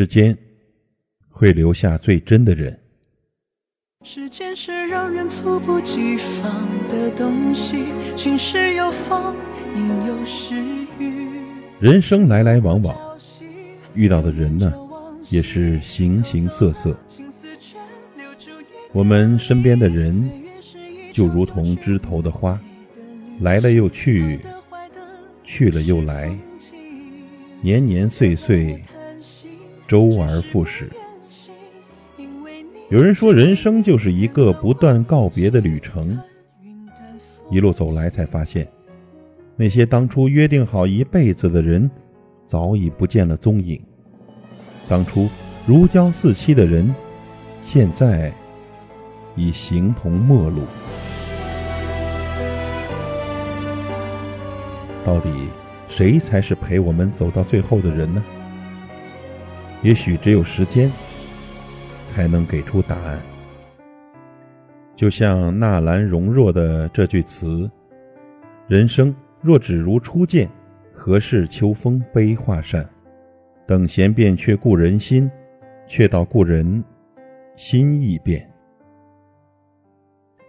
世间会留下最真的人。时间是让人猝不及防的东西，晴时有风，阴有时雨。人生来来往往，遇到的人呢，也是形形色色。我们身边的人，就如同枝头的花，来了又去，去了又来，年年岁岁，周而复始。有人说，人生就是一个不断告别的旅程。一路走来，才发现，那些当初约定好一辈子的人，早已不见了踪影；当初如胶似漆的人，现在已形同陌路。到底谁才是陪我们走到最后的人呢？也许只有时间。才能给出答案。就像纳兰容若的这句词：“人生若只如初见，何事秋风悲画扇？等闲变却故人心，却道故人心易变。”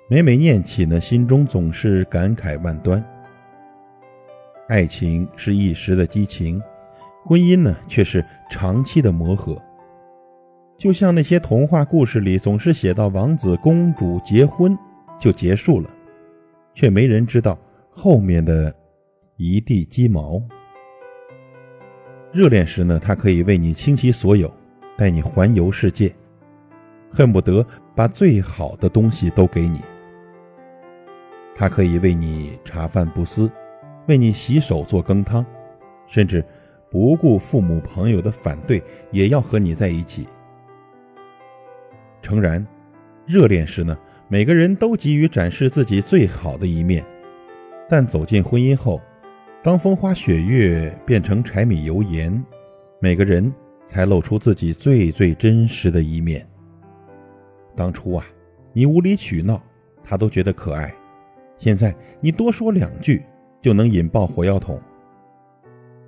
每每念起呢，心中总是感慨万端。爱情是一时的激情，婚姻呢却是长期的磨合。就像那些童话故事里总是写到王子公主结婚就结束了，却没人知道后面的一地鸡毛。热恋时呢，他可以为你倾其所有，带你环游世界，恨不得把最好的东西都给你。他可以为你茶饭不思，为你洗手做羹汤，甚至不顾父母朋友的反对，也要和你在一起。诚然，热恋时呢，每个人都急于展示自己最好的一面，但走进婚姻后，当风花雪月变成柴米油盐，每个人才露出自己最最真实的一面。当初啊，你无理取闹，他都觉得可爱；现在你多说两句，就能引爆火药桶。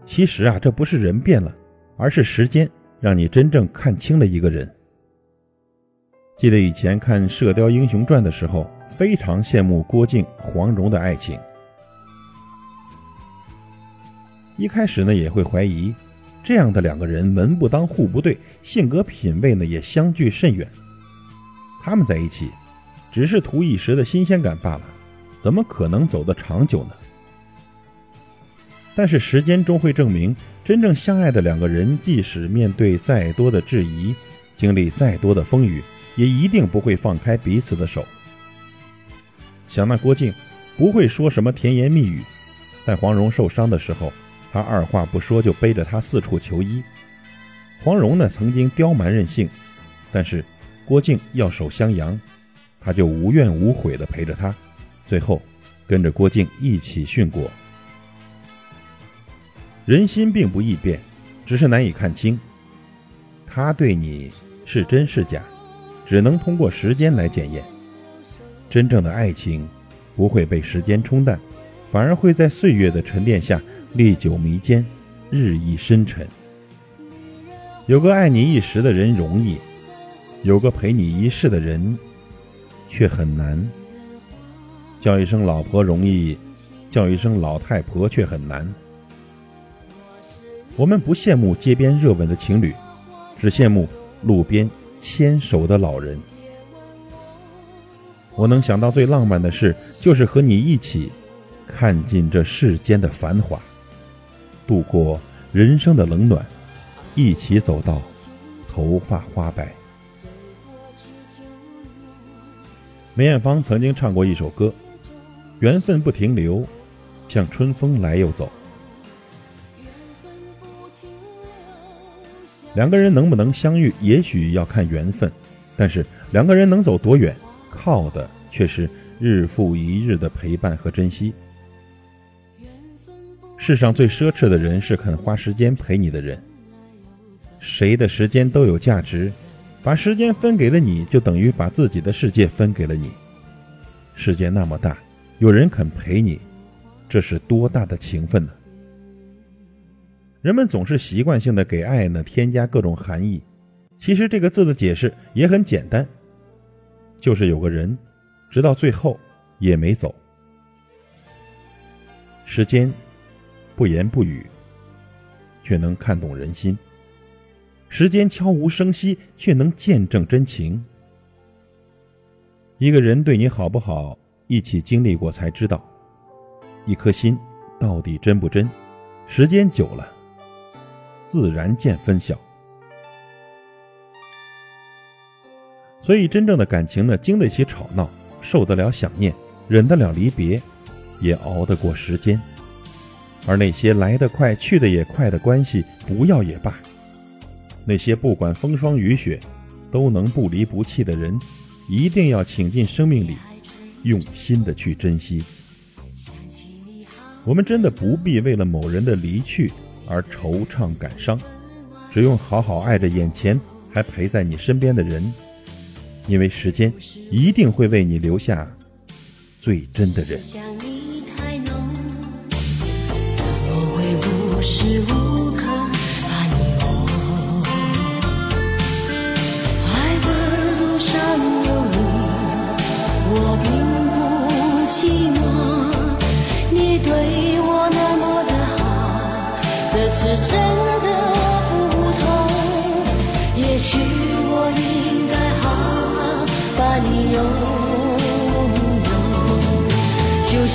其实啊，这不是人变了，而是时间让你真正看清了一个人。记得以前看《射雕英雄传》的时候，非常羡慕郭靖、黄蓉的爱情。一开始呢，也会怀疑这样的两个人门不当户不对，性格品味呢也相距甚远。他们在一起，只是图一时的新鲜感罢了，怎么可能走得长久呢？但是时间终会证明，真正相爱的两个人，即使面对再多的质疑，经历再多的风雨。也一定不会放开彼此的手。想那郭靖，不会说什么甜言蜜语，但黄蓉受伤的时候，他二话不说就背着她四处求医。黄蓉呢，曾经刁蛮任性，但是郭靖要守襄阳，他就无怨无悔地陪着他，最后跟着郭靖一起殉国。人心并不易变，只是难以看清，他对你是真是假。只能通过时间来检验。真正的爱情不会被时间冲淡，反而会在岁月的沉淀下历久弥坚，日益深沉。有个爱你一时的人容易，有个陪你一世的人却很难。叫一声老婆容易，叫一声老太婆却很难。我们不羡慕街边热吻的情侣，只羡慕路边。牵手的老人，我能想到最浪漫的事，就是和你一起看尽这世间的繁华，度过人生的冷暖，一起走到头发花白。梅艳芳曾经唱过一首歌：“缘分不停留，像春风来又走。”两个人能不能相遇，也许要看缘分，但是两个人能走多远，靠的却是日复一日的陪伴和珍惜。世上最奢侈的人是肯花时间陪你的人。谁的时间都有价值，把时间分给了你，就等于把自己的世界分给了你。世界那么大，有人肯陪你，这是多大的情分呢？人们总是习惯性的给爱呢添加各种含义，其实这个字的解释也很简单，就是有个人，直到最后也没走。时间不言不语，却能看懂人心；时间悄无声息，却能见证真情。一个人对你好不好，一起经历过才知道。一颗心到底真不真，时间久了。自然见分晓，所以真正的感情呢，经得起吵闹，受得了想念，忍得了离别，也熬得过时间。而那些来得快去得也快的关系，不要也罢。那些不管风霜雨雪，都能不离不弃的人，一定要请进生命里，用心的去珍惜。我们真的不必为了某人的离去。而惆怅感伤，只用好好爱着眼前还陪在你身边的人，因为时间一定会为你留下最真的人。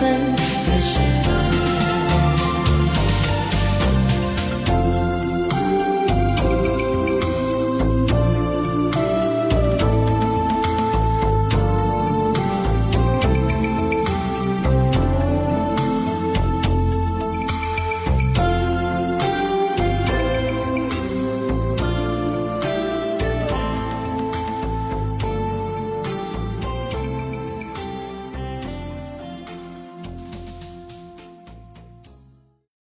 分